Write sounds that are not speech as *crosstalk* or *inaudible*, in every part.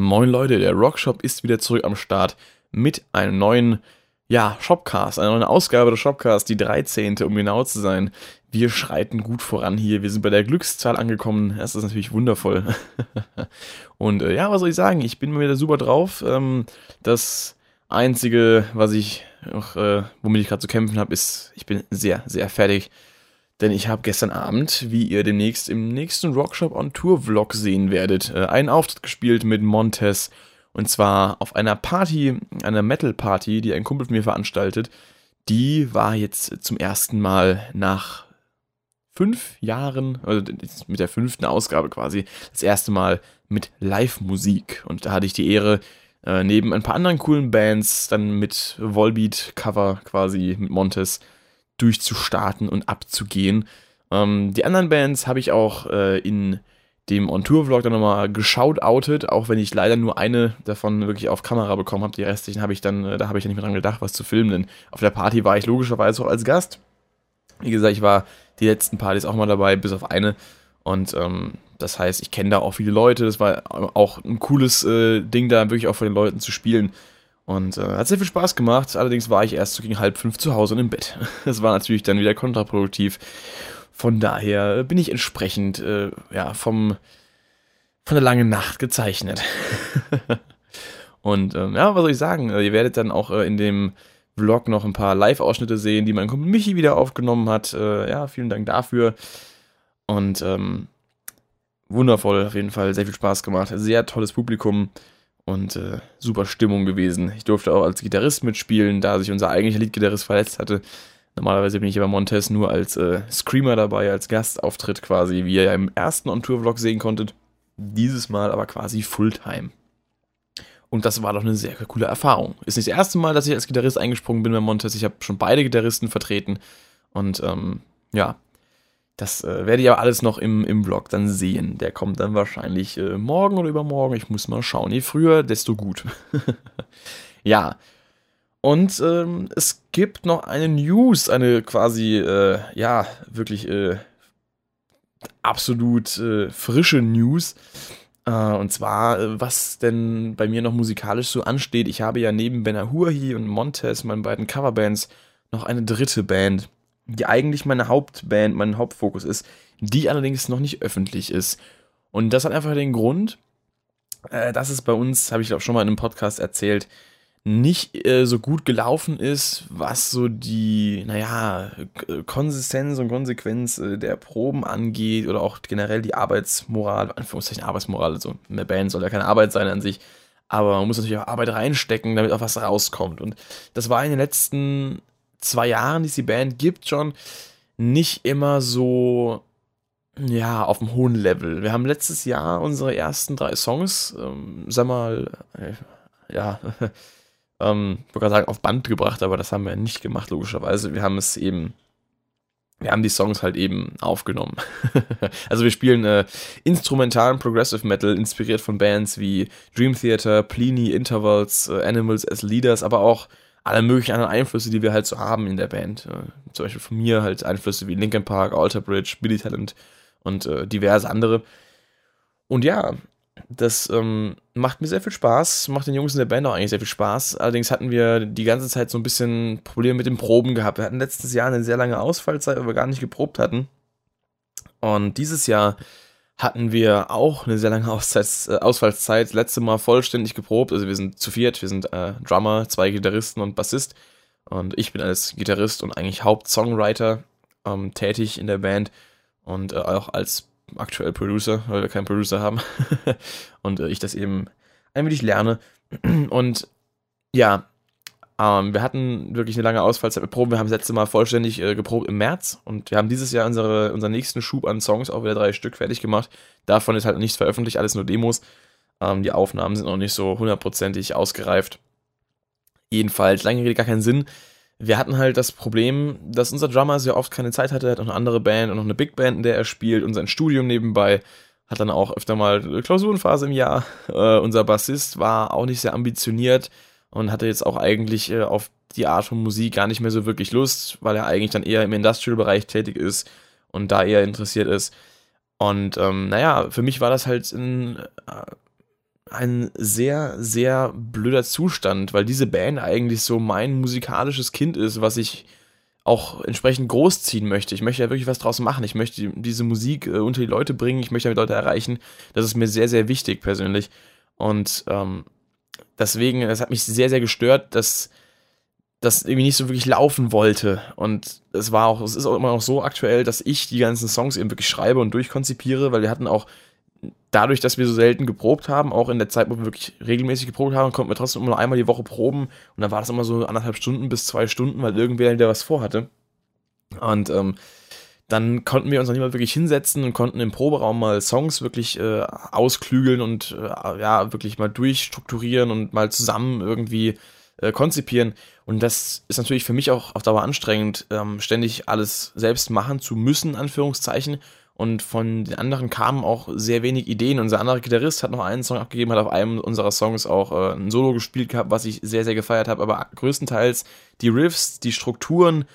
Moin Leute, der Rockshop ist wieder zurück am Start mit einem neuen, ja, Shopcast, einer neuen Ausgabe des Shopcasts, die 13. um genau zu sein. Wir schreiten gut voran hier, wir sind bei der Glückszahl angekommen, das ist natürlich wundervoll. *laughs* Und äh, ja, was soll ich sagen, ich bin mir wieder super drauf. Ähm, das Einzige, was ich noch, äh, womit ich gerade zu kämpfen habe, ist, ich bin sehr, sehr fertig. Denn ich habe gestern Abend, wie ihr demnächst im nächsten Rockshop on Tour Vlog sehen werdet, äh, einen Auftritt gespielt mit Montes. Und zwar auf einer Party, einer Metal Party, die ein Kumpel von mir veranstaltet. Die war jetzt zum ersten Mal nach fünf Jahren, also mit der fünften Ausgabe quasi, das erste Mal mit Live-Musik. Und da hatte ich die Ehre, äh, neben ein paar anderen coolen Bands dann mit Volbeat-Cover quasi mit Montes durchzustarten und abzugehen. Ähm, die anderen Bands habe ich auch äh, in dem On-Tour-Vlog dann nochmal geschaut, outet, auch wenn ich leider nur eine davon wirklich auf Kamera bekommen habe. Die restlichen habe ich dann, äh, da habe ich ja nicht mehr dran gedacht, was zu filmen, denn auf der Party war ich logischerweise auch als Gast. Wie gesagt, ich war die letzten Partys auch mal dabei, bis auf eine. Und ähm, das heißt, ich kenne da auch viele Leute. Das war auch ein cooles äh, Ding, da wirklich auch von den Leuten zu spielen. Und äh, hat sehr viel Spaß gemacht. Allerdings war ich erst so gegen halb fünf zu Hause und im Bett. *laughs* Das war natürlich dann wieder kontraproduktiv. Von daher bin ich entsprechend äh, ja, vom, von der langen Nacht gezeichnet. *laughs* und ähm, ja, was soll ich sagen? Ihr werdet dann auch äh, in dem Vlog noch ein paar Live-Ausschnitte sehen, die mein Kumpel Michi wieder aufgenommen hat. Äh, ja, vielen Dank dafür. Und ähm, wundervoll, auf jeden Fall, sehr viel Spaß gemacht. Sehr tolles Publikum und äh, super Stimmung gewesen. Ich durfte auch als Gitarrist mitspielen, da sich unser eigentlicher Leadgitarrist verletzt hatte. Normalerweise bin ich aber Montes nur als äh, Screamer dabei, als Gastauftritt quasi, wie ihr ja im ersten On-Tour-Vlog sehen konntet. Dieses Mal aber quasi Fulltime. Und das war doch eine sehr coole Erfahrung. Ist nicht das erste Mal, dass ich als Gitarrist eingesprungen bin bei Montes. Ich habe schon beide Gitarristen vertreten. Und ähm, ja, das äh, werde ich aber alles noch im, im Vlog dann sehen. Der kommt dann wahrscheinlich äh, morgen oder übermorgen. Ich muss mal schauen. Je früher, desto gut. *laughs* ja. Und ähm, es gibt noch eine News, eine quasi, äh, ja, wirklich äh, absolut äh, frische News. Äh, und zwar, was denn bei mir noch musikalisch so ansteht. Ich habe ja neben Benahurhi und Montes, meinen beiden Coverbands, noch eine dritte Band die eigentlich meine Hauptband, mein Hauptfokus ist, die allerdings noch nicht öffentlich ist. Und das hat einfach den Grund, äh, dass es bei uns, habe ich auch schon mal in einem Podcast erzählt, nicht äh, so gut gelaufen ist, was so die, naja, Konsistenz und Konsequenz äh, der Proben angeht oder auch generell die Arbeitsmoral, Anführungszeichen Arbeitsmoral, also eine Band soll ja keine Arbeit sein an sich, aber man muss natürlich auch Arbeit reinstecken, damit auch was rauskommt. Und das war in den letzten zwei Jahren, die es die Band gibt, schon nicht immer so, ja, auf einem hohen Level. Wir haben letztes Jahr unsere ersten drei Songs, ähm, sag mal, äh, ja, *laughs* ähm, ich wollte sagen, auf Band gebracht, aber das haben wir nicht gemacht, logischerweise. Wir haben es eben, wir haben die Songs halt eben aufgenommen. *laughs* also wir spielen äh, instrumentalen Progressive Metal, inspiriert von Bands wie Dream Theater, Pliny, Intervals, äh, Animals as Leaders, aber auch alle möglichen anderen Einflüsse, die wir halt so haben in der Band. Äh, zum Beispiel von mir halt Einflüsse wie Linkin Park, Alter Bridge, Billy Talent und äh, diverse andere. Und ja, das ähm, macht mir sehr viel Spaß, macht den Jungs in der Band auch eigentlich sehr viel Spaß. Allerdings hatten wir die ganze Zeit so ein bisschen Probleme mit den Proben gehabt. Wir hatten letztes Jahr eine sehr lange Ausfallzeit, weil wir gar nicht geprobt hatten. Und dieses Jahr hatten wir auch eine sehr lange *laughs* Auszeit, äh, Ausfallszeit. Letzte Mal vollständig geprobt. Also wir sind zu viert, wir sind äh, Drummer, zwei Gitarristen und Bassist. Und ich bin als Gitarrist und eigentlich Hauptsongwriter ähm, tätig in der Band und äh, auch als aktuell Producer, weil wir keinen Producer haben. *laughs* und äh, ich das eben ein wenig lerne. Und ja, ähm, wir hatten wirklich eine lange Ausfallzeit mit Proben. Wir haben das letzte Mal vollständig äh, geprobt im März und wir haben dieses Jahr unsere, unseren nächsten Schub an Songs auch wieder drei Stück fertig gemacht. Davon ist halt nichts veröffentlicht, alles nur Demos. Ähm, die Aufnahmen sind noch nicht so hundertprozentig ausgereift. Jedenfalls, lange Rede, gar keinen Sinn. Wir hatten halt das Problem, dass unser Drummer sehr oft keine Zeit hatte. Er hat noch eine andere Band und noch eine Big Band, in der er spielt und sein Studium nebenbei. Hat dann auch öfter mal Klausurenphase im Jahr. Äh, unser Bassist war auch nicht sehr ambitioniert und hatte jetzt auch eigentlich äh, auf die Art von Musik gar nicht mehr so wirklich Lust, weil er eigentlich dann eher im Industrial-Bereich tätig ist und da eher interessiert ist. Und ähm, naja, für mich war das halt ein, äh, ein sehr, sehr blöder Zustand, weil diese Band eigentlich so mein musikalisches Kind ist, was ich auch entsprechend großziehen möchte. Ich möchte ja wirklich was draus machen. Ich möchte diese Musik äh, unter die Leute bringen. Ich möchte damit Leute erreichen. Das ist mir sehr, sehr wichtig persönlich. Und ähm, deswegen, es hat mich sehr, sehr gestört, dass das irgendwie nicht so wirklich laufen wollte. Und es war auch, es ist auch immer noch so aktuell, dass ich die ganzen Songs eben wirklich schreibe und durchkonzipiere, weil wir hatten auch dadurch, dass wir so selten geprobt haben, auch in der Zeit, wo wir wirklich regelmäßig geprobt haben, konnten wir trotzdem immer nur einmal die Woche proben. Und dann war das immer so anderthalb Stunden bis zwei Stunden, weil irgendwer der was vorhatte. Und ähm, dann konnten wir uns noch nicht mal wirklich hinsetzen und konnten im Proberaum mal Songs wirklich äh, ausklügeln und äh, ja, wirklich mal durchstrukturieren und mal zusammen irgendwie äh, konzipieren. Und das ist natürlich für mich auch auf Dauer anstrengend, ähm, ständig alles selbst machen zu müssen, Anführungszeichen. Und von den anderen kamen auch sehr wenig Ideen. Unser anderer Gitarrist hat noch einen Song abgegeben, hat auf einem unserer Songs auch äh, ein Solo gespielt gehabt, was ich sehr, sehr gefeiert habe. Aber größtenteils die Riffs, die Strukturen,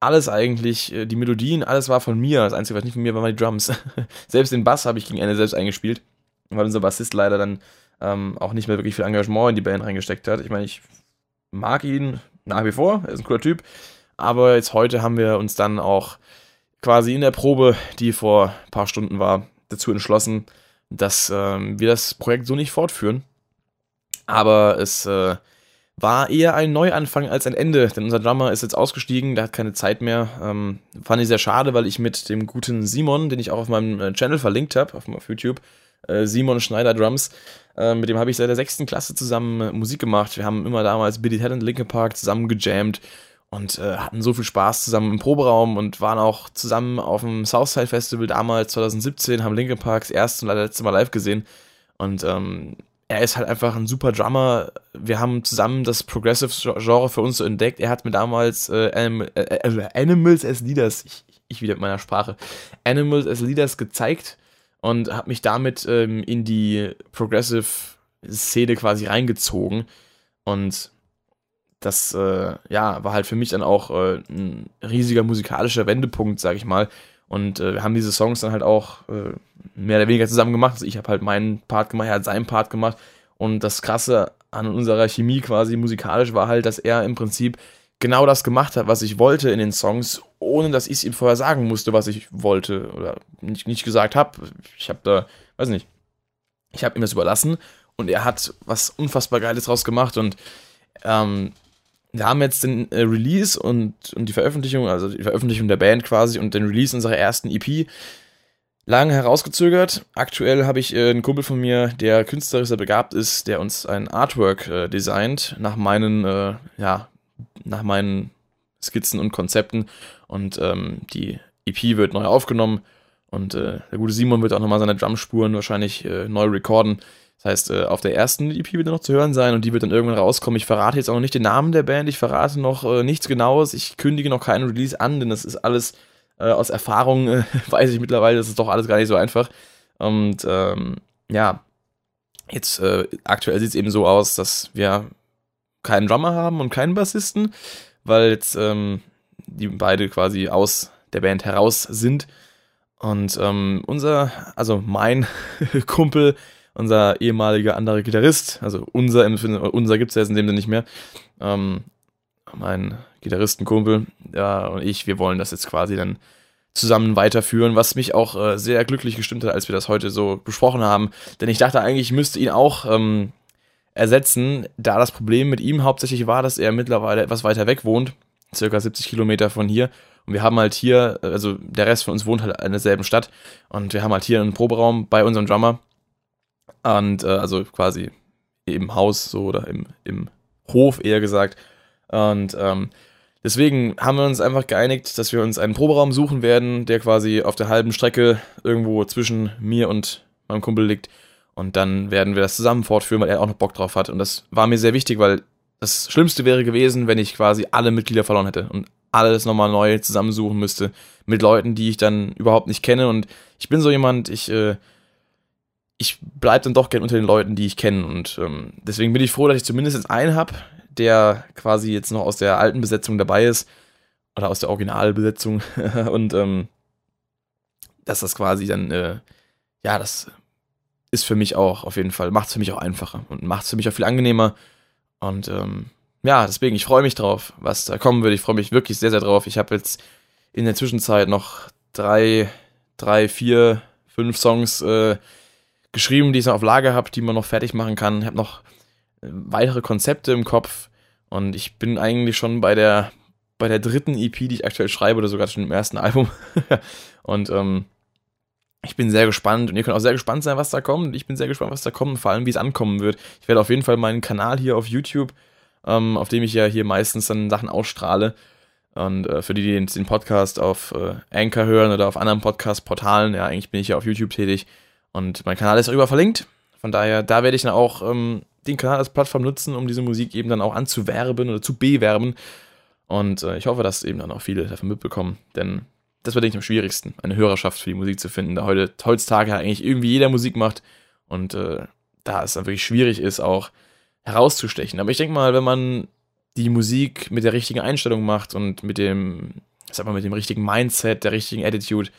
alles eigentlich, äh, die Melodien, alles war von mir. Das Einzige, was nicht von mir war, waren die Drums. *laughs* selbst den Bass habe ich gegen Ende selbst eingespielt, weil unser Bassist leider dann ähm, auch nicht mehr wirklich viel Engagement in die Band reingesteckt hat. Ich meine, ich mag ihn nach wie vor, er ist ein cooler Typ. Aber jetzt heute haben wir uns dann auch quasi in der Probe, die vor ein paar Stunden war, dazu entschlossen, dass ähm, wir das Projekt so nicht fortführen. Aber es äh, war eher ein Neuanfang als ein Ende, denn unser Drummer ist jetzt ausgestiegen, der hat keine Zeit mehr. Ähm, fand ich sehr schade, weil ich mit dem guten Simon, den ich auch auf meinem äh, Channel verlinkt habe, auf, auf YouTube, äh, Simon Schneider Drums, äh, mit dem habe ich seit der sechsten Klasse zusammen äh, Musik gemacht. Wir haben immer damals Billy Talent Linkin Park zusammen gejammt und äh, hatten so viel Spaß zusammen im Proberaum und waren auch zusammen auf dem Southside Festival damals 2017, haben Linkin Parks erste und letzte Mal live gesehen und ähm, er ist halt einfach ein super Drummer. Wir haben zusammen das Progressive-Genre für uns so entdeckt. Er hat mir damals äh, Anim äh, äh, Animals as Leaders, ich, ich wieder mit meiner Sprache, Animals as Leaders gezeigt und habe mich damit ähm, in die Progressive-Szene quasi reingezogen. Und das äh, ja, war halt für mich dann auch äh, ein riesiger musikalischer Wendepunkt, sag ich mal. Und äh, wir haben diese Songs dann halt auch äh, mehr oder weniger zusammen gemacht. Also ich habe halt meinen Part gemacht, er hat seinen Part gemacht. Und das Krasse an unserer Chemie quasi musikalisch war halt, dass er im Prinzip genau das gemacht hat, was ich wollte in den Songs, ohne dass ich es ihm vorher sagen musste, was ich wollte oder nicht, nicht gesagt habe. Ich habe da, weiß nicht, ich habe ihm das überlassen und er hat was unfassbar Geiles draus gemacht und ähm, wir haben jetzt den äh, Release und, und die Veröffentlichung, also die Veröffentlichung der Band quasi und den Release unserer ersten EP lange herausgezögert. Aktuell habe ich äh, einen Kumpel von mir, der künstlerisch sehr begabt ist, der uns ein Artwork äh, designt nach meinen, äh, ja, nach meinen Skizzen und Konzepten. Und ähm, die EP wird neu aufgenommen und äh, der gute Simon wird auch nochmal seine Drumspuren wahrscheinlich äh, neu recorden. Das heißt, äh, auf der ersten EP wird er noch zu hören sein und die wird dann irgendwann rauskommen. Ich verrate jetzt auch noch nicht den Namen der Band, ich verrate noch äh, nichts Genaues, ich kündige noch keinen Release an, denn das ist alles äh, aus Erfahrung, äh, *laughs* weiß ich mittlerweile, das ist doch alles gar nicht so einfach. Und ähm, ja, jetzt aktuell sieht es eben so aus, dass wir keinen Drummer haben und keinen Bassisten, weil jetzt ähm, die beide quasi aus der Band heraus sind. Und ähm, unser, also mein *laughs* Kumpel, unser ehemaliger anderer Gitarrist, also unser, unser gibt es ja jetzt in dem Sinne nicht mehr, ähm, mein Gitarristenkumpel ja, und ich, wir wollen das jetzt quasi dann zusammen weiterführen, was mich auch äh, sehr glücklich gestimmt hat, als wir das heute so besprochen haben. Denn ich dachte eigentlich, ich müsste ihn auch ähm, ersetzen, da das Problem mit ihm hauptsächlich war, dass er mittlerweile etwas weiter weg wohnt, circa 70 Kilometer von hier. Und wir haben halt hier, also der Rest von uns wohnt halt in derselben Stadt und wir haben halt hier einen Proberaum bei unserem Drummer. Und äh, also quasi im Haus so oder im, im Hof eher gesagt. Und ähm, deswegen haben wir uns einfach geeinigt, dass wir uns einen Proberaum suchen werden, der quasi auf der halben Strecke irgendwo zwischen mir und meinem Kumpel liegt. Und dann werden wir das zusammen fortführen, weil er auch noch Bock drauf hat. Und das war mir sehr wichtig, weil das Schlimmste wäre gewesen, wenn ich quasi alle Mitglieder verloren hätte und alles nochmal neu zusammensuchen müsste mit Leuten, die ich dann überhaupt nicht kenne. Und ich bin so jemand, ich, äh, ich bleib dann doch gern unter den Leuten, die ich kenne. Und ähm, deswegen bin ich froh, dass ich zumindest jetzt einen habe, der quasi jetzt noch aus der alten Besetzung dabei ist. Oder aus der Originalbesetzung. *laughs* und ähm, dass das quasi dann, äh, ja, das ist für mich auch auf jeden Fall, macht es für mich auch einfacher und macht es für mich auch viel angenehmer. Und ähm, ja, deswegen, ich freue mich drauf, was da kommen wird. Ich freue mich wirklich sehr, sehr drauf. Ich habe jetzt in der Zwischenzeit noch drei, drei, vier, fünf Songs äh, geschrieben, die ich noch auf Lager habe, die man noch fertig machen kann. Ich habe noch äh, weitere Konzepte im Kopf und ich bin eigentlich schon bei der, bei der dritten EP, die ich aktuell schreibe, oder sogar schon im ersten Album. *laughs* und ähm, ich bin sehr gespannt und ihr könnt auch sehr gespannt sein, was da kommt. Ich bin sehr gespannt, was da kommt, vor allem wie es ankommen wird. Ich werde auf jeden Fall meinen Kanal hier auf YouTube, ähm, auf dem ich ja hier meistens dann Sachen ausstrahle. Und äh, für die, die den, den Podcast auf äh, Anchor hören oder auf anderen Podcast-Portalen, ja, eigentlich bin ich ja auf YouTube tätig. Und mein Kanal ist darüber verlinkt. Von daher, da werde ich dann auch ähm, den Kanal als Plattform nutzen, um diese Musik eben dann auch anzuwerben oder zu bewerben. Und äh, ich hoffe, dass eben dann auch viele davon mitbekommen. Denn das war, denke ich, am schwierigsten, eine Hörerschaft für die Musik zu finden, da heute, heutzutage eigentlich irgendwie jeder Musik macht und äh, da es dann wirklich schwierig ist, auch herauszustechen. Aber ich denke mal, wenn man die Musik mit der richtigen Einstellung macht und mit dem, sag mal, mit dem richtigen Mindset, der richtigen Attitude,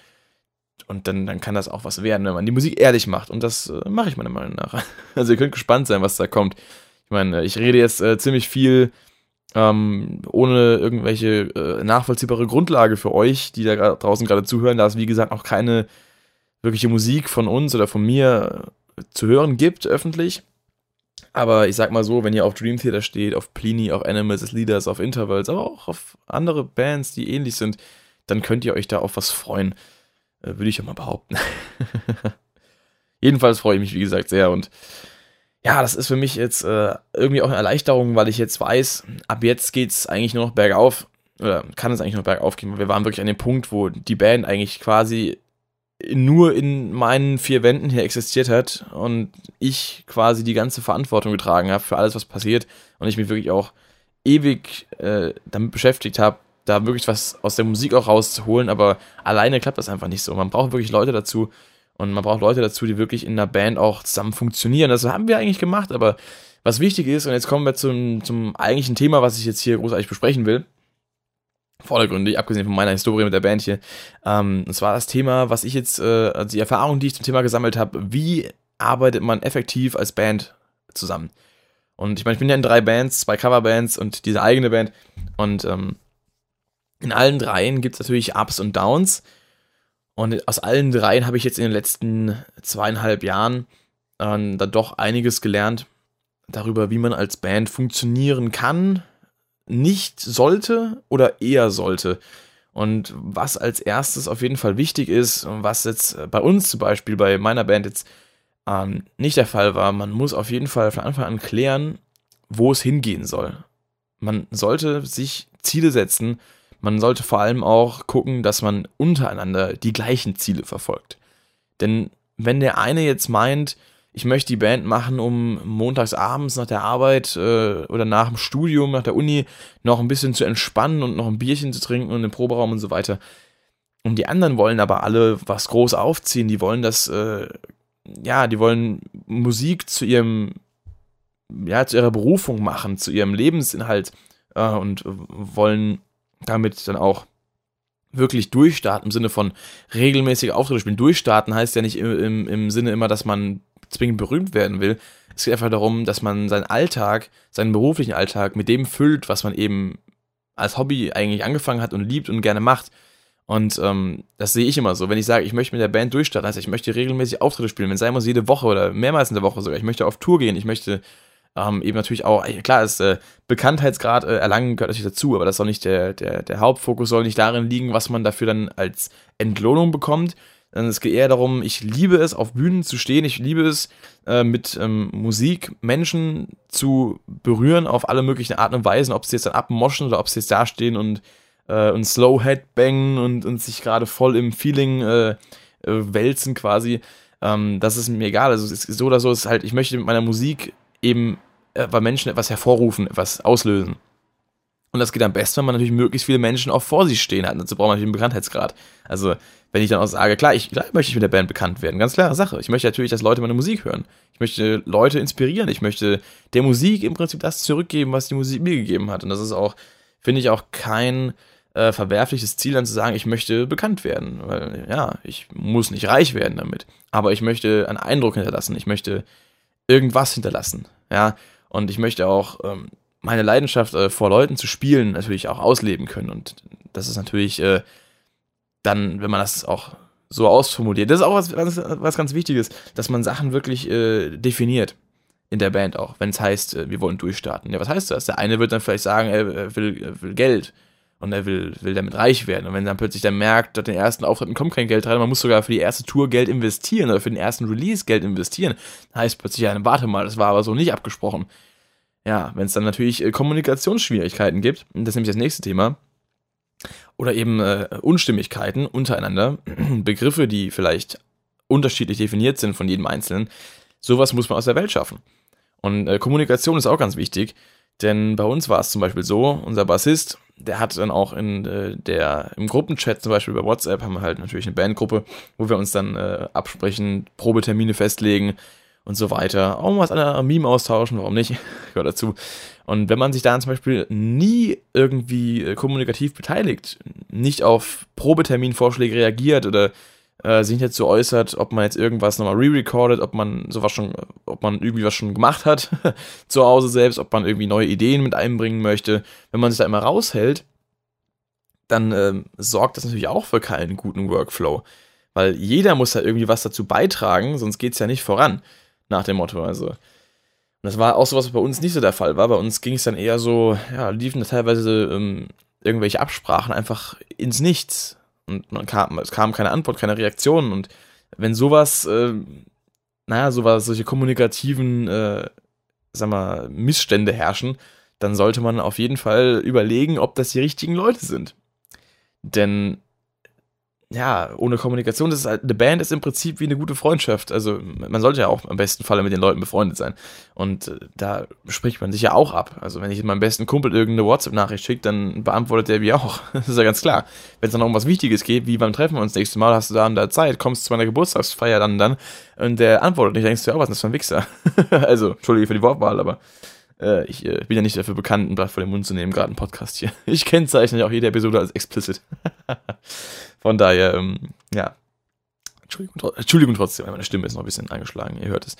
und dann, dann kann das auch was werden, wenn man die Musik ehrlich macht. Und das äh, mache ich meiner Meinung nach. *laughs* Also ihr könnt gespannt sein, was da kommt. Ich meine, ich rede jetzt äh, ziemlich viel ähm, ohne irgendwelche äh, nachvollziehbare Grundlage für euch, die da draußen gerade zuhören, da es wie gesagt auch keine wirkliche Musik von uns oder von mir äh, zu hören gibt, öffentlich. Aber ich sag mal so, wenn ihr auf Dream Theater steht, auf Pliny, auf Animals as Leaders, auf Intervals, aber auch auf andere Bands, die ähnlich sind, dann könnt ihr euch da auf was freuen. Äh, Würde ich ja mal behaupten. *laughs* Jedenfalls freue ich mich, wie gesagt, sehr und ja, das ist für mich jetzt äh, irgendwie auch eine Erleichterung, weil ich jetzt weiß, ab jetzt geht es eigentlich nur noch bergauf. Oder kann es eigentlich nur bergauf gehen. Wir waren wirklich an dem Punkt, wo die Band eigentlich quasi nur in meinen vier Wänden hier existiert hat und ich quasi die ganze Verantwortung getragen habe für alles, was passiert und ich mich wirklich auch ewig äh, damit beschäftigt habe, da wirklich was aus der Musik auch rauszuholen, aber alleine klappt das einfach nicht so. Man braucht wirklich Leute dazu, und man braucht Leute dazu, die wirklich in einer Band auch zusammen funktionieren. Das haben wir eigentlich gemacht, aber was wichtig ist, und jetzt kommen wir zum, zum eigentlichen Thema, was ich jetzt hier großartig besprechen will, vordergründig, abgesehen von meiner Historie mit der Band hier, ähm, und zwar das Thema, was ich jetzt, äh, also die Erfahrung, die ich zum Thema gesammelt habe, wie arbeitet man effektiv als Band zusammen? Und ich meine, ich bin ja in drei Bands, zwei Coverbands und diese eigene Band. Und ähm, in allen dreien gibt es natürlich Ups und Downs. Und aus allen dreien habe ich jetzt in den letzten zweieinhalb Jahren äh, dann doch einiges gelernt darüber, wie man als Band funktionieren kann, nicht sollte oder eher sollte. Und was als erstes auf jeden Fall wichtig ist, und was jetzt bei uns zum Beispiel, bei meiner Band jetzt ähm, nicht der Fall war, man muss auf jeden Fall von Anfang an klären, wo es hingehen soll. Man sollte sich Ziele setzen, man sollte vor allem auch gucken, dass man untereinander die gleichen Ziele verfolgt. Denn wenn der eine jetzt meint, ich möchte die Band machen, um montags abends nach der Arbeit äh, oder nach dem Studium, nach der Uni noch ein bisschen zu entspannen und noch ein Bierchen zu trinken und im Proberaum und so weiter. Und die anderen wollen aber alle was groß aufziehen. Die wollen das, äh, ja, die wollen Musik zu ihrem, ja, zu ihrer Berufung machen, zu ihrem Lebensinhalt äh, und wollen damit dann auch wirklich durchstarten im Sinne von regelmäßige Auftritte spielen. Durchstarten heißt ja nicht im, im, im Sinne immer, dass man zwingend berühmt werden will. Es geht einfach darum, dass man seinen Alltag, seinen beruflichen Alltag mit dem füllt, was man eben als Hobby eigentlich angefangen hat und liebt und gerne macht. Und ähm, das sehe ich immer so. Wenn ich sage, ich möchte mit der Band durchstarten, heißt ich möchte regelmäßig Auftritte spielen, wenn es sein muss, jede Woche oder mehrmals in der Woche sogar. Ich möchte auf Tour gehen, ich möchte ähm, eben natürlich auch, klar, ist äh, Bekanntheitsgrad äh, erlangen gehört natürlich dazu, aber das soll nicht der, der, der Hauptfokus soll nicht darin liegen, was man dafür dann als Entlohnung bekommt. Es geht eher darum, ich liebe es, auf Bühnen zu stehen, ich liebe es, äh, mit ähm, Musik Menschen zu berühren auf alle möglichen Arten und Weisen, ob sie jetzt dann abmoschen oder ob sie jetzt dastehen und, äh, und Slow Headbangen und, und sich gerade voll im Feeling äh, äh, wälzen quasi. Ähm, das ist mir egal. Also es ist so oder so, es ist halt, ich möchte mit meiner Musik eben bei Menschen etwas hervorrufen, etwas auslösen. Und das geht am besten, wenn man natürlich möglichst viele Menschen auch vor sich stehen hat. Dazu braucht man natürlich einen Bekanntheitsgrad. Also, wenn ich dann auch sage, klar, ich, klar möchte ich mit der Band bekannt werden, ganz klare Sache. Ich möchte natürlich, dass Leute meine Musik hören. Ich möchte Leute inspirieren. Ich möchte der Musik im Prinzip das zurückgeben, was die Musik mir gegeben hat. Und das ist auch, finde ich, auch kein äh, verwerfliches Ziel, dann zu sagen, ich möchte bekannt werden. Weil, ja, ich muss nicht reich werden damit. Aber ich möchte einen Eindruck hinterlassen. Ich möchte irgendwas hinterlassen. Ja, und ich möchte auch ähm, meine Leidenschaft äh, vor Leuten zu spielen natürlich auch ausleben können. Und das ist natürlich äh, dann, wenn man das auch so ausformuliert, das ist auch was, was, was ganz Wichtiges, dass man Sachen wirklich äh, definiert in der Band auch, wenn es heißt, äh, wir wollen durchstarten. Ja, was heißt das? Der eine wird dann vielleicht sagen, er will, er will Geld und er will, will damit reich werden. Und wenn dann plötzlich dann merkt, dass den ersten Auftritten kommt kein Geld rein, man muss sogar für die erste Tour Geld investieren oder für den ersten Release Geld investieren, heißt plötzlich, ja, warte mal, das war aber so nicht abgesprochen. Ja, wenn es dann natürlich äh, Kommunikationsschwierigkeiten gibt, das ist nämlich das nächste Thema, oder eben äh, Unstimmigkeiten untereinander, *clears throat* Begriffe, die vielleicht unterschiedlich definiert sind von jedem Einzelnen, sowas muss man aus der Welt schaffen. Und äh, Kommunikation ist auch ganz wichtig, denn bei uns war es zum Beispiel so, unser Bassist, der hat dann auch in äh, der, im Gruppenchat, zum Beispiel bei WhatsApp, haben wir halt natürlich eine Bandgruppe, wo wir uns dann äh, absprechen, Probetermine festlegen und so weiter. Auch mal was an Meme austauschen, warum nicht? *laughs* Gehört dazu. Und wenn man sich da zum Beispiel nie irgendwie äh, kommunikativ beteiligt, nicht auf Probeterminvorschläge reagiert oder äh, sich nicht dazu äußert, ob man jetzt irgendwas nochmal re-recordet, ob man sowas schon, ob man irgendwie was schon gemacht hat *laughs* zu Hause selbst, ob man irgendwie neue Ideen mit einbringen möchte. Wenn man sich da immer raushält, dann ähm, sorgt das natürlich auch für keinen guten Workflow. Weil jeder muss da irgendwie was dazu beitragen, sonst geht es ja nicht voran, nach dem Motto. Also. Und das war auch so, was bei uns nicht so der Fall war. Bei uns ging es dann eher so, ja, liefen da teilweise ähm, irgendwelche Absprachen einfach ins Nichts und man kam, es kam keine Antwort, keine Reaktion. Und wenn sowas, äh, naja, sowas, solche kommunikativen, äh, sag mal, Missstände herrschen, dann sollte man auf jeden Fall überlegen, ob das die richtigen Leute sind. Denn ja, ohne Kommunikation, das ist halt, eine Band ist im Prinzip wie eine gute Freundschaft. Also man sollte ja auch am besten Falle mit den Leuten befreundet sein. Und äh, da spricht man sich ja auch ab. Also wenn ich meinem besten Kumpel irgendeine WhatsApp-Nachricht schicke, dann beantwortet der wie auch. *laughs* Das ist ja ganz klar. Wenn es dann noch um was Wichtiges geht, wie beim Treffen uns nächstes Mal, hast du da an der Zeit, kommst zu meiner Geburtstagsfeier dann dann und der antwortet nicht, denkst du, ja, was ist das für ein Wichser? *laughs* also, Entschuldige für die Wortwahl, aber äh, ich äh, bin ja nicht dafür bekannt, ein Blatt vor den Mund zu nehmen, gerade ein Podcast hier. Ich kennzeichne ja auch jede Episode als explicit. *laughs* Von daher, ähm, ja. Entschuldigung, Entschuldigung trotzdem, meine Stimme ist noch ein bisschen angeschlagen, ihr hört es.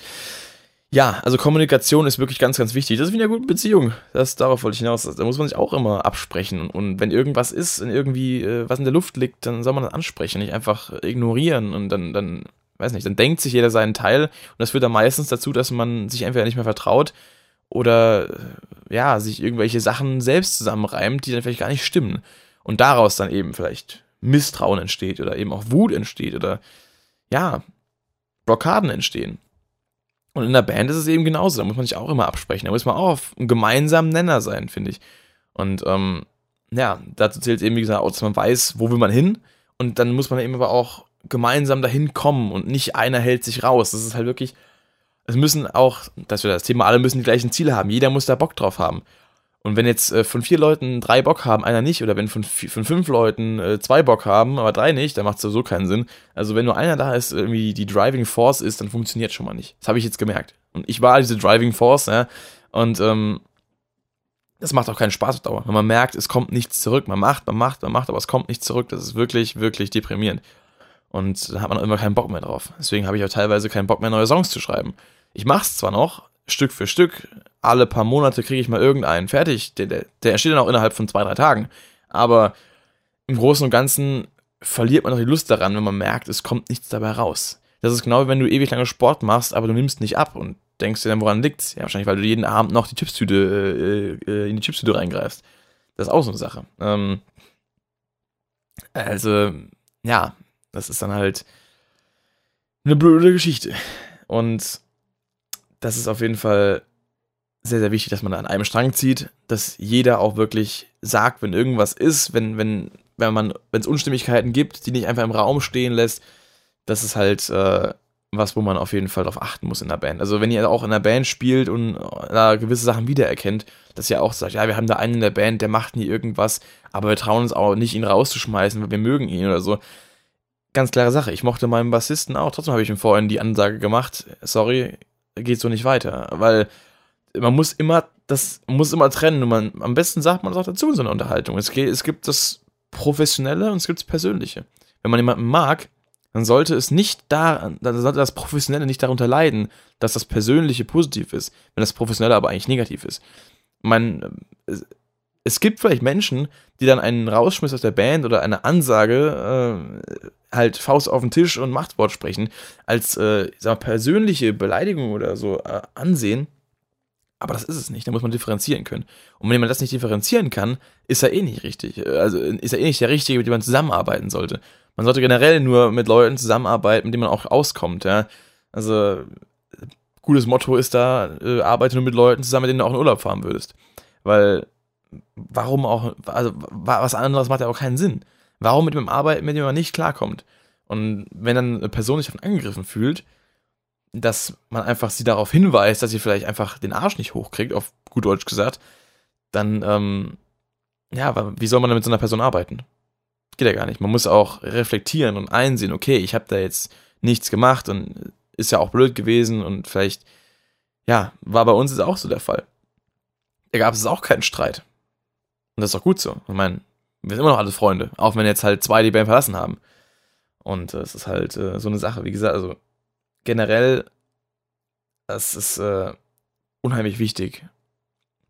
Ja, also Kommunikation ist wirklich ganz, ganz wichtig. Das ist wie in einer guten Beziehung. Das, darauf wollte ich hinaus. Da muss man sich auch immer absprechen. Und wenn irgendwas ist und irgendwie äh, was in der Luft liegt, dann soll man das ansprechen, nicht einfach ignorieren. Und dann, dann, weiß nicht, dann denkt sich jeder seinen Teil. Und das führt dann meistens dazu, dass man sich entweder nicht mehr vertraut oder äh, ja, sich irgendwelche Sachen selbst zusammenreimt, die dann vielleicht gar nicht stimmen. Und daraus dann eben vielleicht Misstrauen entsteht oder eben auch Wut entsteht oder ja, Blockaden entstehen. Und in der Band ist es eben genauso. Da muss man sich auch immer absprechen. Da muss man auch auf einem gemeinsamen Nenner sein, finde ich. Und ähm, ja, dazu zählt eben, wie gesagt, auch, dass man weiß, wo will man hin. Und dann muss man eben aber auch gemeinsam dahin kommen und nicht einer hält sich raus. Das ist halt wirklich, es müssen auch, das wir das Thema, alle müssen die gleichen Ziele haben. Jeder muss da Bock drauf haben. Und wenn jetzt äh, von vier Leuten drei Bock haben, einer nicht, oder wenn von, von fünf Leuten äh, zwei Bock haben, aber drei nicht, dann macht es sowieso keinen Sinn. Also wenn nur einer da ist, irgendwie die Driving Force ist, dann funktioniert schon mal nicht. Das habe ich jetzt gemerkt. Und ich war diese Driving Force, ja, und ähm, das macht auch keinen Spaß auf Dauer. Wenn man merkt, es kommt nichts zurück. Man macht, man macht, man macht, aber es kommt nichts zurück. Das ist wirklich, wirklich deprimierend. Und da hat man auch immer keinen Bock mehr drauf. Deswegen habe ich auch teilweise keinen Bock mehr, neue Songs zu schreiben. Ich mache es zwar noch, Stück für Stück, alle paar Monate kriege ich mal irgendeinen fertig. Der, der, der entsteht dann auch innerhalb von zwei, drei Tagen. Aber im Großen und Ganzen verliert man doch die Lust daran, wenn man merkt, es kommt nichts dabei raus. Das ist genau wie wenn du ewig lange Sport machst, aber du nimmst nicht ab und denkst dir dann, woran liegt's? Ja, wahrscheinlich, weil du jeden Abend noch die Chipstüte, äh, äh in die Chipstüte reingreifst. Das ist auch so eine Sache. Ähm, also, ja, das ist dann halt eine blöde Geschichte. Und das ist auf jeden Fall sehr, sehr wichtig, dass man an einem Strang zieht, dass jeder auch wirklich sagt, wenn irgendwas ist, wenn, wenn, wenn man, wenn es Unstimmigkeiten gibt, die nicht einfach im Raum stehen lässt, das ist halt äh, was, wo man auf jeden Fall darauf achten muss in der Band. Also wenn ihr auch in der Band spielt und da gewisse Sachen wiedererkennt, dass ihr auch sagt, ja, wir haben da einen in der Band, der macht nie irgendwas, aber wir trauen uns auch nicht, ihn rauszuschmeißen, weil wir mögen ihn oder so. Ganz klare Sache. Ich mochte meinen Bassisten auch, trotzdem habe ich ihm vorhin die Ansage gemacht, sorry, geht so nicht weiter, weil man muss immer das muss immer trennen und man am besten sagt man das auch dazu in so einer Unterhaltung. Es, es gibt das professionelle und es gibt das persönliche. Wenn man jemanden mag, dann sollte es nicht da, dann sollte das Professionelle nicht darunter leiden, dass das Persönliche positiv ist, wenn das Professionelle aber eigentlich negativ ist. Man, es gibt vielleicht Menschen, die dann einen Rausschmiss aus der Band oder eine Ansage äh, halt Faust auf den Tisch und Machtwort sprechen, als äh, mal, persönliche Beleidigung oder so äh, ansehen. Aber das ist es nicht, da muss man differenzieren können. Und wenn man das nicht differenzieren kann, ist er eh nicht richtig. Also ist er eh nicht der Richtige, mit dem man zusammenarbeiten sollte. Man sollte generell nur mit Leuten zusammenarbeiten, mit denen man auch auskommt, ja. Also, gutes Motto ist da, äh, arbeite nur mit Leuten zusammen, mit denen du auch in Urlaub fahren würdest. Weil, warum auch, also, was anderes macht ja auch keinen Sinn. Warum mit dem arbeiten, mit dem man nicht klarkommt? Und wenn dann eine Person sich davon angegriffen fühlt, dass man einfach sie darauf hinweist, dass sie vielleicht einfach den Arsch nicht hochkriegt, auf gut Deutsch gesagt, dann, ähm, ja, wie soll man dann mit so einer Person arbeiten? Geht ja gar nicht. Man muss auch reflektieren und einsehen, okay, ich habe da jetzt nichts gemacht und ist ja auch blöd gewesen und vielleicht, ja, war bei uns ist auch so der Fall. Da gab es auch keinen Streit. Und das ist auch gut so. Ich meine, wir sind immer noch alle Freunde, auch wenn jetzt halt zwei die Band verlassen haben. Und äh, es ist halt äh, so eine Sache, wie gesagt, also generell, es ist äh, unheimlich wichtig,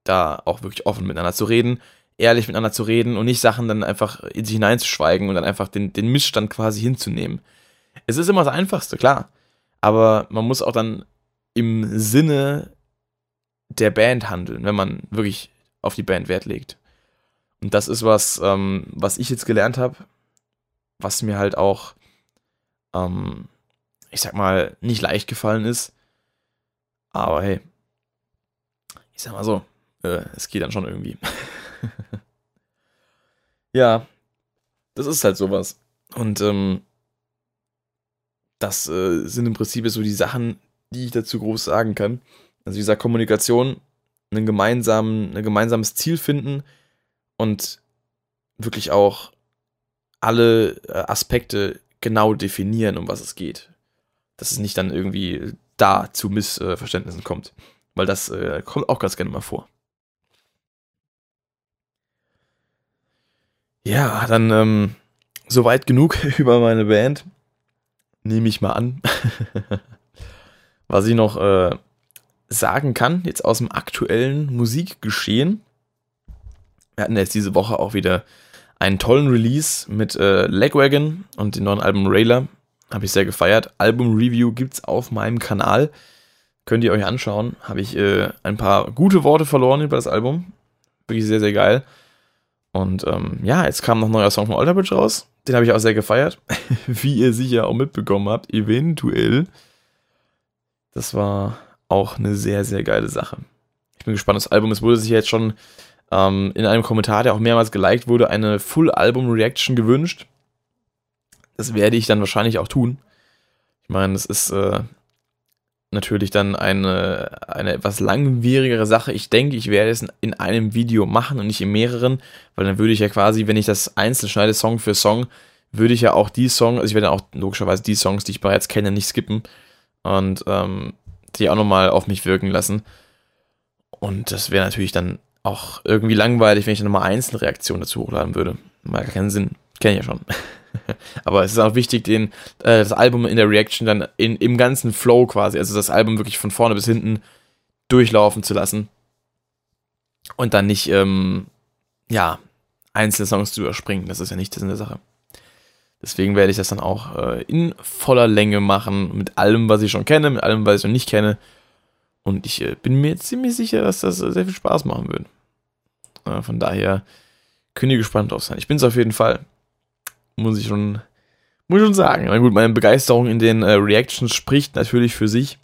da auch wirklich offen miteinander zu reden, ehrlich miteinander zu reden und nicht Sachen dann einfach in sich hineinzuschweigen und dann einfach den, den Missstand quasi hinzunehmen. Es ist immer das Einfachste, klar. Aber man muss auch dann im Sinne der Band handeln, wenn man wirklich auf die Band Wert legt. Und das ist was, ähm, was ich jetzt gelernt habe, was mir halt auch, ähm, ich sag mal, nicht leicht gefallen ist. Aber hey, ich sag mal so, äh, es geht dann schon irgendwie. *laughs* ja, das ist halt sowas. Und ähm, das äh, sind im Prinzip so die Sachen, die ich dazu groß sagen kann. Also wie gesagt, Kommunikation, einen gemeinsamen, ein gemeinsames Ziel finden, und wirklich auch alle äh, Aspekte genau definieren, um was es geht. Dass es nicht dann irgendwie da zu Missverständnissen kommt. Weil das äh, kommt auch ganz gerne mal vor. Ja, dann ähm, soweit genug *laughs* über meine Band. Nehme ich mal an. *laughs* Was ich noch äh, sagen kann, jetzt aus dem aktuellen Musikgeschehen, wir hatten jetzt diese Woche auch wieder einen tollen Release mit äh, Legwagon und dem neuen Album Railer. Habe ich sehr gefeiert. Album-Review gibt's auf meinem Kanal. Könnt ihr euch anschauen. Habe ich äh, ein paar gute Worte verloren über das Album. Wirklich sehr, sehr geil. Und ähm, ja, jetzt kam noch ein neuer Song von Alterbridge raus. Den habe ich auch sehr gefeiert. *laughs* Wie ihr sicher auch mitbekommen habt, eventuell. Das war auch eine sehr, sehr geile Sache. Ich bin gespannt. Das Album, es wurde sich jetzt schon ähm, in einem Kommentar, der auch mehrmals geliked wurde, eine Full-Album-Reaction gewünscht. Das werde ich dann wahrscheinlich auch tun. Ich meine, das ist äh, natürlich dann eine, eine etwas langwierigere Sache. Ich denke, ich werde es in einem Video machen und nicht in mehreren, weil dann würde ich ja quasi, wenn ich das einzeln schneide, Song für Song, würde ich ja auch die Songs, also ich werde auch logischerweise die Songs, die ich bereits kenne, nicht skippen und ähm, die auch nochmal auf mich wirken lassen. Und das wäre natürlich dann auch irgendwie langweilig, wenn ich nochmal einzelne Reaktionen dazu hochladen würde. Macht keinen Sinn. Kenne ich ja schon. *laughs* Aber es ist auch wichtig, den, äh, das Album in der Reaction dann in, im ganzen Flow quasi, also das Album wirklich von vorne bis hinten durchlaufen zu lassen. Und dann nicht, ähm, ja, einzelne Songs zu überspringen. Das ist ja nicht das in der Sache. Deswegen werde ich das dann auch äh, in voller Länge machen, mit allem, was ich schon kenne, mit allem, was ich noch nicht kenne. Und ich äh, bin mir ziemlich sicher, dass das äh, sehr viel Spaß machen wird. Äh, von daher könnt ihr gespannt drauf sein. Ich bin es auf jeden Fall. Muss ich schon, muss schon sagen. Na gut, meine Begeisterung in den äh, Reactions spricht natürlich für sich.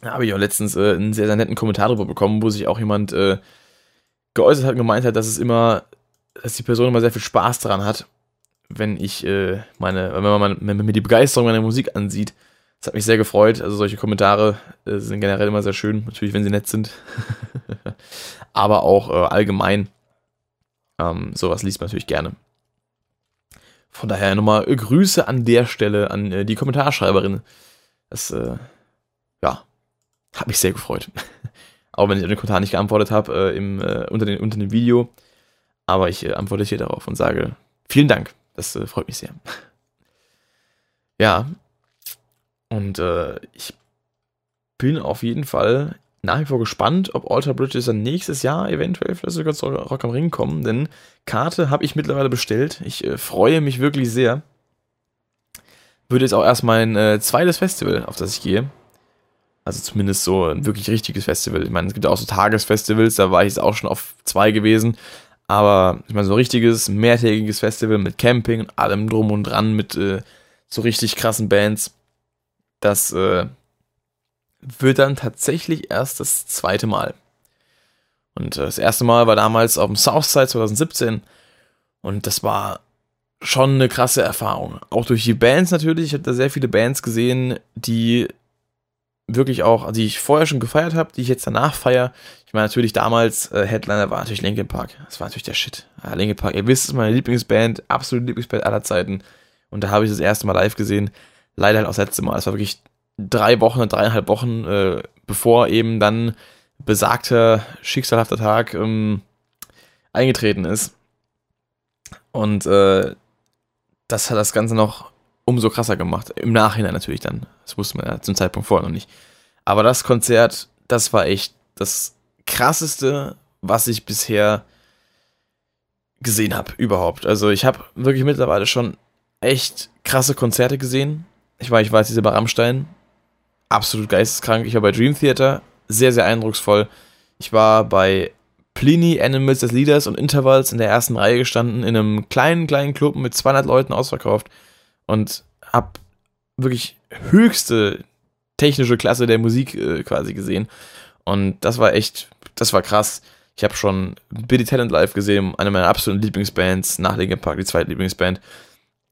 Da habe ich auch letztens äh, einen sehr, sehr netten Kommentar drüber bekommen, wo sich auch jemand äh, geäußert hat und gemeint hat, dass es immer, dass die Person immer sehr viel Spaß daran hat, wenn ich äh, meine, wenn man, wenn man mir die Begeisterung meiner Musik ansieht. Das hat mich sehr gefreut. Also solche Kommentare äh, sind generell immer sehr schön, natürlich, wenn sie nett sind. *laughs* Aber auch äh, allgemein. Ähm, sowas liest man natürlich gerne. Von daher nochmal Grüße an der Stelle an äh, die Kommentarschreiberin. Das, äh, ja, hat mich sehr gefreut. *laughs* Auch wenn ich auf den Kommentar nicht geantwortet habe äh, äh, unter, unter dem Video. Aber ich äh, antworte hier darauf und sage vielen Dank. Das äh, freut mich sehr. *laughs* ja. Und äh, ich bin auf jeden Fall nach wie vor gespannt, ob Alter Bridges dann nächstes Jahr eventuell vielleicht sogar zu Rock am Ring kommen, denn Karte habe ich mittlerweile bestellt. Ich äh, freue mich wirklich sehr. Wird jetzt auch erst mein äh, zweites Festival, auf das ich gehe. Also zumindest so ein wirklich richtiges Festival. Ich meine, es gibt auch so Tagesfestivals, da war ich jetzt auch schon auf zwei gewesen. Aber ich meine, so ein richtiges, mehrtägiges Festival mit Camping und allem drum und dran, mit äh, so richtig krassen Bands. Das äh, wird dann tatsächlich erst das zweite Mal. Und äh, das erste Mal war damals auf dem Southside 2017 und das war schon eine krasse Erfahrung. Auch durch die Bands natürlich. Ich habe da sehr viele Bands gesehen, die wirklich auch, die ich vorher schon gefeiert habe, die ich jetzt danach feiere. Ich meine, natürlich damals, äh, Headliner war natürlich Linkin Park. Das war natürlich der Shit. Ja, Linkin Park, ihr wisst, ist meine Lieblingsband, absolute Lieblingsband aller Zeiten. Und da habe ich das erste Mal live gesehen. Leider halt auch das letzte Mal. Es war wirklich drei Wochen, dreieinhalb Wochen, äh, bevor eben dann besagter schicksalhafter Tag ähm, eingetreten ist. Und äh, das hat das Ganze noch umso krasser gemacht. Im Nachhinein natürlich dann. Das wusste man ja zum Zeitpunkt vorher noch nicht. Aber das Konzert, das war echt das krasseste, was ich bisher gesehen habe überhaupt. Also ich habe wirklich mittlerweile schon echt krasse Konzerte gesehen. Ich war, ich war jetzt diese bei Rammstein, absolut geisteskrank. Ich war bei Dream Theater, sehr, sehr eindrucksvoll. Ich war bei Pliny, Animals as Leaders und Intervals in der ersten Reihe gestanden, in einem kleinen, kleinen Club mit 200 Leuten ausverkauft und hab wirklich höchste technische Klasse der Musik äh, quasi gesehen. Und das war echt, das war krass. Ich habe schon Billy Talent live gesehen, eine meiner absoluten Lieblingsbands, nach Linkin Park, die zweite Lieblingsband.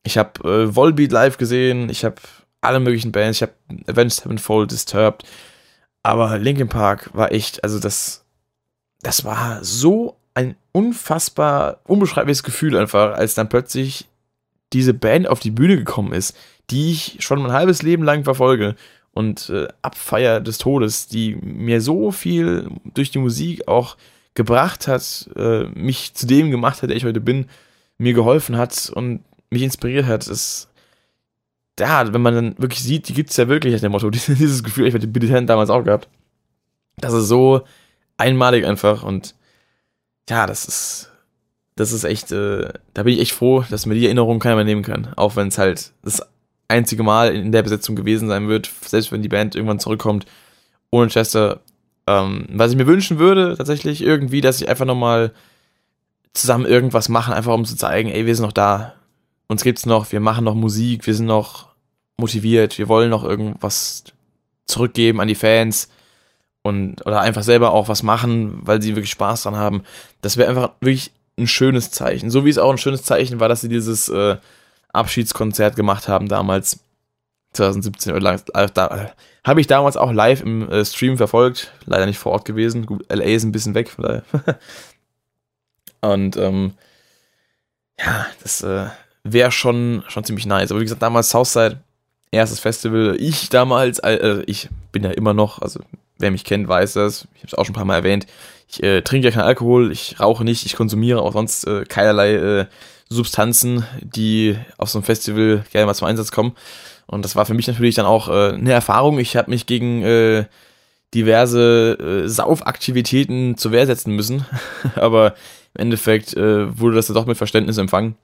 Ich habe äh, Volbeat live gesehen, ich habe alle möglichen Bands. Ich habe Avenged Sevenfold, Disturbed. Aber Linkin Park war echt, also das, das war so ein unfassbar unbeschreibliches Gefühl einfach, als dann plötzlich diese Band auf die Bühne gekommen ist, die ich schon mein halbes Leben lang verfolge und äh, Abfeier des Todes, die mir so viel durch die Musik auch gebracht hat, äh, mich zu dem gemacht hat, der ich heute bin, mir geholfen hat und mich inspiriert hat. Es, ja, wenn man dann wirklich sieht, die gibt es ja wirklich nach dem Motto, *laughs* dieses Gefühl, ich hatte die Billy damals auch gehabt. Das ist so einmalig einfach und ja, das ist, das ist echt, äh, da bin ich echt froh, dass mir die Erinnerung keiner mehr nehmen kann. Auch wenn es halt das einzige Mal in der Besetzung gewesen sein wird, selbst wenn die Band irgendwann zurückkommt, ohne Chester. Ähm, was ich mir wünschen würde, tatsächlich irgendwie, dass ich einfach nochmal zusammen irgendwas machen, einfach um zu zeigen, ey, wir sind noch da, uns gibt's noch, wir machen noch Musik, wir sind noch motiviert, wir wollen noch irgendwas zurückgeben an die Fans und oder einfach selber auch was machen, weil sie wirklich Spaß dran haben. Das wäre einfach wirklich ein schönes Zeichen. So wie es auch ein schönes Zeichen war, dass sie dieses äh, Abschiedskonzert gemacht haben damals 2017 oder äh, da, habe ich damals auch live im äh, Stream verfolgt, leider nicht vor Ort gewesen. Gut, LA ist ein bisschen weg, von daher. *laughs* und ähm, ja, das äh, wäre schon, schon ziemlich nice. Aber wie gesagt, damals Southside erstes Festival. Ich damals, äh, ich bin ja immer noch, also wer mich kennt, weiß das. Ich habe es auch schon ein paar Mal erwähnt. Ich äh, trinke ja keinen Alkohol, ich rauche nicht, ich konsumiere auch sonst äh, keinerlei äh, Substanzen, die auf so einem Festival gerne mal zum Einsatz kommen. Und das war für mich natürlich dann auch äh, eine Erfahrung. Ich habe mich gegen äh, diverse äh, Saufaktivitäten zur Wehr setzen müssen. *laughs* Aber im Endeffekt äh, wurde das dann doch mit Verständnis empfangen.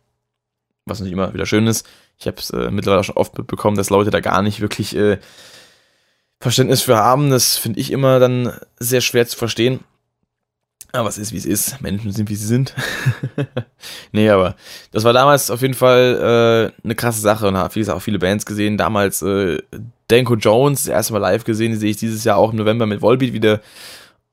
Was nicht immer wieder schön ist. Ich habe es äh, mittlerweile schon oft mitbekommen, dass Leute da gar nicht wirklich äh, Verständnis für haben. Das finde ich immer dann sehr schwer zu verstehen. Aber es ist, wie es ist. Menschen sind, wie sie sind. *laughs* nee, aber das war damals auf jeden Fall äh, eine krasse Sache und habe, wie gesagt, auch viele Bands gesehen. Damals äh, Danko Jones, das erste Mal live gesehen, die sehe ich dieses Jahr auch im November mit Volbeat wieder.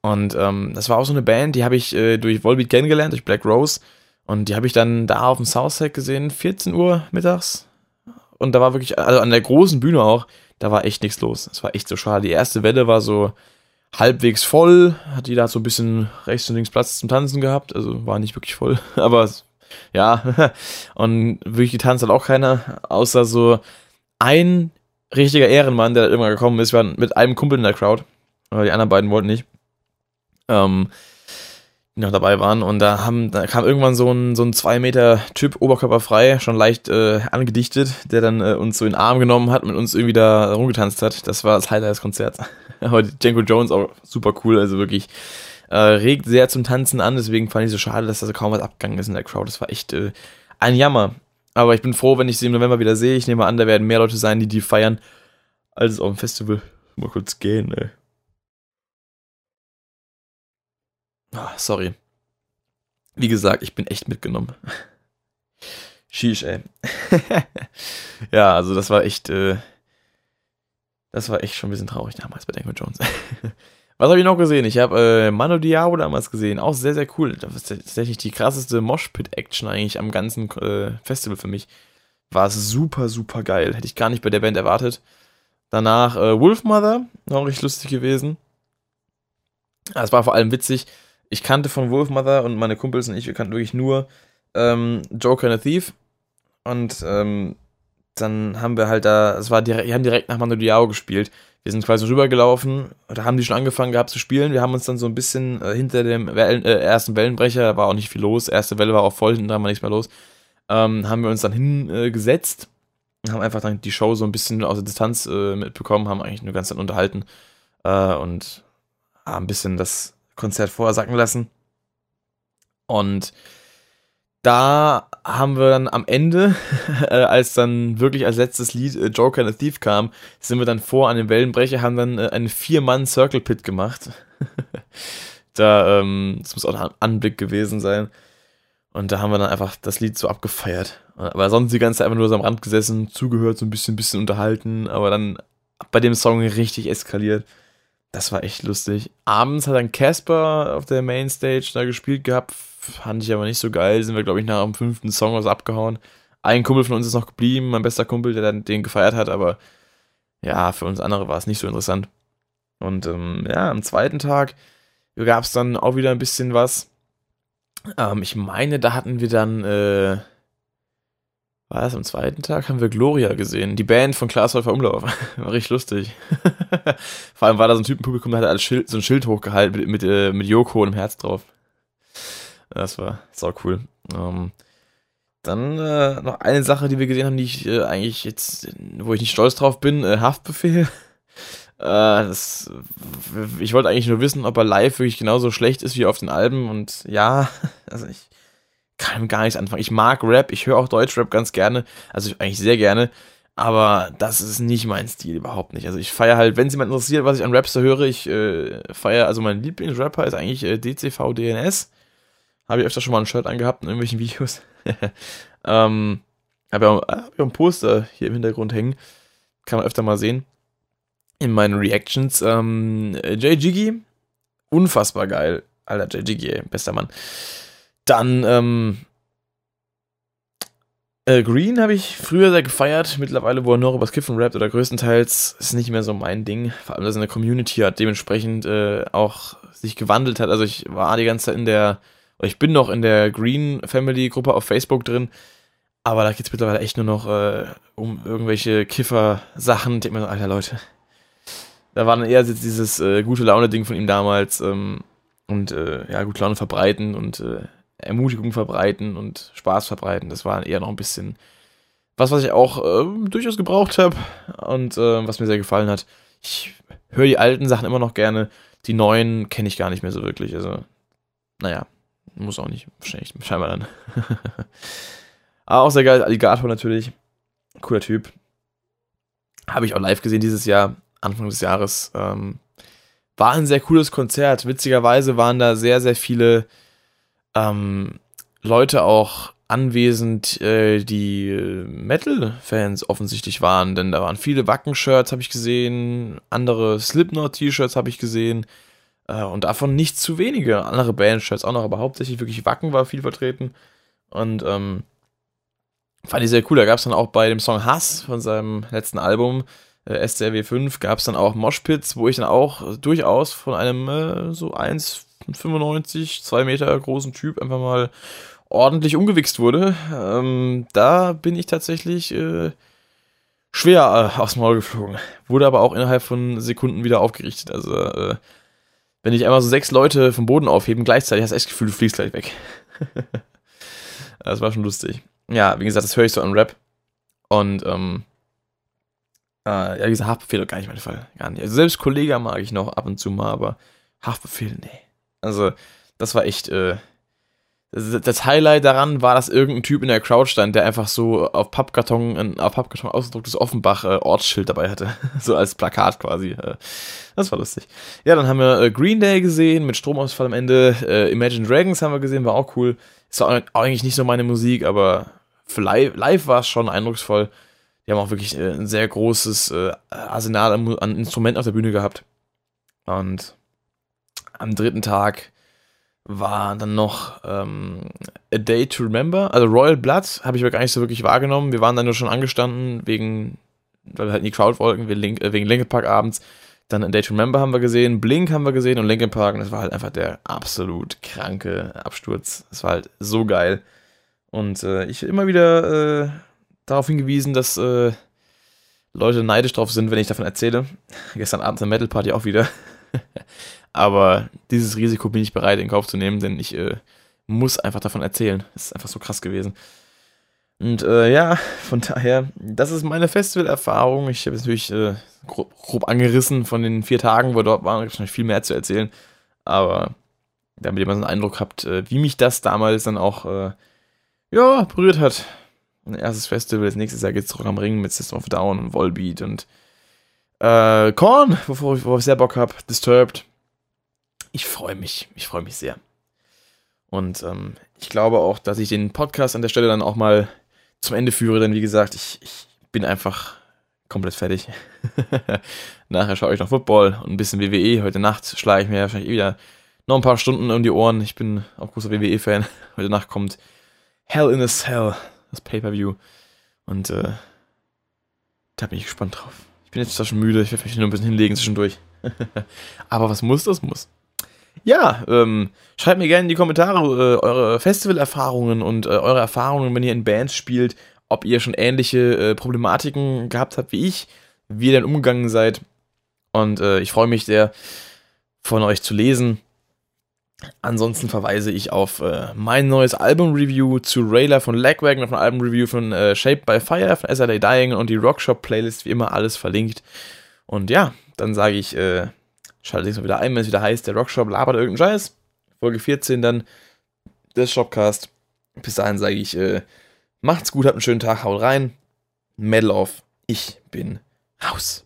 Und ähm, das war auch so eine Band, die habe ich äh, durch Volbeat kennengelernt, durch Black Rose. Und die habe ich dann da auf dem Southside gesehen, 14 Uhr mittags, und da war wirklich, also an der großen Bühne auch, da war echt nichts los. Es war echt so schade. Die erste Welle war so halbwegs voll, hat jeder so ein bisschen rechts und links Platz zum Tanzen gehabt, also war nicht wirklich voll, *laughs* aber ja, *laughs* und wirklich getanzt hat auch keiner, außer so ein richtiger Ehrenmann, der irgendwann gekommen ist, wir waren mit einem Kumpel in der Crowd, aber die anderen beiden wollten nicht. Ähm, die noch dabei waren. Und da haben, da kam irgendwann so ein, so ein 2 Meter Typ, oberkörperfrei, schon leicht äh, angedichtet, der dann äh, uns so in den Arm genommen hat, mit uns irgendwie da rumgetanzt hat. Das war das Highlight des Konzerts. *laughs* Aber Django Jones auch super cool, also wirklich äh, regt sehr zum Tanzen an, deswegen fand ich so schade, dass da so kaum was abgegangen ist in der Crowd. Das war echt äh, ein Jammer. Aber ich bin froh, wenn ich sie im November wieder sehe. Ich nehme an, da werden mehr Leute sein, die die feiern, als auf dem Festival. Mal kurz gehen, ey. Ah, sorry. Wie gesagt, ich bin echt mitgenommen. Sheesh, ey. *laughs* ja, also das war echt, äh, das war echt schon ein bisschen traurig damals bei Danko Jones. *laughs* Was habe ich noch gesehen? Ich habe äh, Mano Diao damals gesehen. Auch sehr, sehr cool. Das ist tatsächlich die krasseste Moshpit-Action eigentlich am ganzen äh, Festival für mich. War super, super geil. Hätte ich gar nicht bei der Band erwartet. Danach äh, Wolfmother, auch richtig lustig gewesen. Es war vor allem witzig ich kannte von Wolfmother und meine Kumpels und ich, wir kannten wirklich nur ähm, Joker and a Thief. Und ähm, dann haben wir halt da, es war direkt, wir haben direkt nach Mando Diao gespielt. Wir sind quasi rübergelaufen, da haben die schon angefangen gehabt zu spielen. Wir haben uns dann so ein bisschen äh, hinter dem Wellen, äh, ersten Wellenbrecher, da war auch nicht viel los, erste Welle war auch voll, hinten dran war nichts mehr los, ähm, haben wir uns dann hingesetzt, äh, haben einfach dann die Show so ein bisschen aus der Distanz äh, mitbekommen, haben eigentlich nur ganz dann unterhalten äh, und äh, ein bisschen das Konzert vorher sacken lassen. Und da haben wir dann am Ende, *laughs* äh, als dann wirklich als letztes Lied äh, Joker and the Thief kam, sind wir dann vor an dem Wellenbrecher, haben dann äh, einen Vier-Mann-Circle-Pit gemacht. *laughs* da, ähm, das muss auch ein Anblick gewesen sein. Und da haben wir dann einfach das Lied so abgefeiert. Aber sonst die ganze Zeit einfach nur so am Rand gesessen, zugehört, so ein bisschen, bisschen unterhalten, aber dann bei dem Song richtig eskaliert. Das war echt lustig. Abends hat dann Casper auf der Mainstage da gespielt gehabt. Fand ich aber nicht so geil. Sind wir, glaube ich, nach dem fünften Song was abgehauen. Ein Kumpel von uns ist noch geblieben, mein bester Kumpel, der dann den gefeiert hat, aber ja, für uns andere war es nicht so interessant. Und ähm, ja, am zweiten Tag gab es dann auch wieder ein bisschen was. Ähm, ich meine, da hatten wir dann äh, war das am zweiten Tag, haben wir Gloria gesehen. Die Band von Klaas Häufer Umlauf. *laughs* War richtig lustig. *laughs* Vor allem war da so ein Typ im Publikum, der hat als Schild, so ein Schild hochgehalten mit, mit, äh, mit Yoko und einem Herz drauf. Das war sau cool. Ähm, dann äh, noch eine Sache, die wir gesehen haben, die ich äh, eigentlich jetzt, wo ich nicht stolz drauf bin, äh, Haftbefehl. *laughs* Äh, das, ich wollte eigentlich nur wissen, ob er live wirklich genauso schlecht ist wie auf den Alben und ja, also ich kann gar nichts anfangen. Ich mag Rap, ich höre auch Deutschrap ganz gerne, also eigentlich sehr gerne, aber das ist nicht mein Stil, überhaupt nicht. Also ich feiere halt, wenn es jemand interessiert, was ich an Raps höre, ich äh, feiere, also mein Lieblingsrapper ist eigentlich äh, DCV DNS. Habe ich öfter schon mal ein Shirt angehabt in irgendwelchen Videos. *laughs* ähm, habe ja, hab ja ein Poster hier im Hintergrund hängen. Kann man öfter mal sehen. In meinen Reactions. Ähm, Jay Jiggy, unfassbar geil. Alter, Jay Jiggy, bester Mann. Dann, ähm, äh, Green habe ich früher sehr gefeiert. Mittlerweile, wo er nur übers Kiffen rappt oder größtenteils, ist nicht mehr so mein Ding. Vor allem, dass in der Community hat dementsprechend äh, auch sich gewandelt hat. Also ich war die ganze Zeit in der, ich bin noch in der Green Family Gruppe auf Facebook drin. Aber da geht es mittlerweile echt nur noch äh, um irgendwelche Kiffer-Sachen. Denkt man so, alter Leute. Da war dann eher dieses äh, gute Laune-Ding von ihm damals. Ähm, und äh, ja, gute Laune verbreiten und äh, Ermutigung verbreiten und Spaß verbreiten. Das war eher noch ein bisschen was, was ich auch äh, durchaus gebraucht habe und äh, was mir sehr gefallen hat. Ich höre die alten Sachen immer noch gerne. Die neuen kenne ich gar nicht mehr so wirklich. Also, naja, muss auch nicht. Wahrscheinlich, scheinbar dann. Aber *laughs* auch sehr geil. Alligator natürlich. Cooler Typ. Habe ich auch live gesehen dieses Jahr, Anfang des Jahres. Ähm, war ein sehr cooles Konzert. Witzigerweise waren da sehr, sehr viele ähm, Leute auch anwesend, äh, die Metal-Fans offensichtlich waren, denn da waren viele Wacken-Shirts, habe ich gesehen, andere Slipknot-T-Shirts habe ich gesehen äh, und davon nicht zu wenige. Andere Band-Shirts auch noch, aber hauptsächlich wirklich Wacken war viel vertreten und ähm, fand ich sehr cool. Da gab es dann auch bei dem Song Hass von seinem letzten Album äh, SCRW 5 gab es dann auch Moshpits, wo ich dann auch durchaus von einem äh, so 1 95, 2 Meter großen Typ einfach mal ordentlich umgewichst wurde. Ähm, da bin ich tatsächlich äh, schwer äh, aufs Maul geflogen. Wurde aber auch innerhalb von Sekunden wieder aufgerichtet. Also äh, wenn ich einmal so sechs Leute vom Boden aufheben gleichzeitig, hast du echt das Gefühl, du fliegst gleich weg. *laughs* das war schon lustig. Ja, wie gesagt, das höre ich so an Rap. Und, ähm, äh, ja, dieser Haftbefehl gar nicht mein Fall. Gar nicht. Also selbst Kollege mag ich noch ab und zu mal, aber Haftbefehl, nee. Also, das war echt, äh, das Highlight daran war, dass irgendein Typ in der Crowd stand, der einfach so auf Pappkarton, auf Pappkarton ausgedrucktes Offenbach-Ortsschild dabei hatte. *laughs* so als Plakat quasi. Äh, das war lustig. Ja, dann haben wir äh, Green Day gesehen mit Stromausfall am Ende. Äh, Imagine Dragons haben wir gesehen, war auch cool. Ist auch eigentlich nicht so meine Musik, aber live, live war es schon eindrucksvoll. Die haben auch wirklich ein sehr großes Arsenal an Instrumenten auf der Bühne gehabt. Und am dritten Tag war dann noch ähm, A Day to Remember. Also Royal Blood habe ich aber gar nicht so wirklich wahrgenommen. Wir waren dann nur schon angestanden, wegen, weil wir halt in die Crowd wollten, wegen, äh, wegen Linkin Park abends. Dann A Day to Remember haben wir gesehen, Blink haben wir gesehen und Linkin Park. Und das war halt einfach der absolut kranke Absturz. Das war halt so geil. Und äh, ich immer wieder äh, darauf hingewiesen, dass äh, Leute neidisch drauf sind, wenn ich davon erzähle. Gestern Abend eine Metal Party auch wieder. *laughs* Aber dieses Risiko bin ich bereit in Kauf zu nehmen, denn ich äh, muss einfach davon erzählen. Es ist einfach so krass gewesen. Und äh, ja, von daher, das ist meine Festivalerfahrung. Ich habe es natürlich äh, grob, grob, angerissen von den vier Tagen, wo dort war, wahrscheinlich viel mehr zu erzählen. Aber damit ihr mal so einen Eindruck habt, äh, wie mich das damals dann auch äh, ja, berührt hat. Ein erstes Festival, das nächste Jahr geht es zurück am Ring mit System of Down und Volbeat und äh, Korn, wovor ich, wovor ich sehr Bock habe, Disturbed ich freue mich. Ich freue mich sehr. Und ähm, ich glaube auch, dass ich den Podcast an der Stelle dann auch mal zum Ende führe, denn wie gesagt, ich, ich bin einfach komplett fertig. *laughs* Nachher schaue ich noch Football und ein bisschen WWE. Heute Nacht schlage ich mir wahrscheinlich eh wieder noch ein paar Stunden um die Ohren. Ich bin auch großer WWE-Fan. Heute Nacht kommt Hell in a Cell, das Pay-Per-View. Und äh, da bin ich gespannt drauf. Ich bin jetzt zwar schon müde, ich werde mich nur ein bisschen hinlegen zwischendurch. *laughs* Aber was muss, das muss. Ja, ähm, schreibt mir gerne in die Kommentare äh, eure Festivalerfahrungen und äh, eure Erfahrungen, wenn ihr in Bands spielt, ob ihr schon ähnliche äh, Problematiken gehabt habt wie ich, wie ihr dann umgegangen seid. Und äh, ich freue mich sehr, von euch zu lesen. Ansonsten verweise ich auf äh, mein neues Album-Review zu Rayla von Lagwagon, auf ein Album-Review von äh, Shaped by Fire, von SLA Dying und die Rockshop-Playlist, wie immer alles verlinkt. Und ja, dann sage ich äh, Schaltet sich mal wieder ein, wenn es wieder heißt, der Rockshop labert irgendeinen Scheiß. Folge 14 dann des Shopcast. Bis dahin sage ich, äh, macht's gut, habt einen schönen Tag, haut rein. Medal off. Ich bin raus.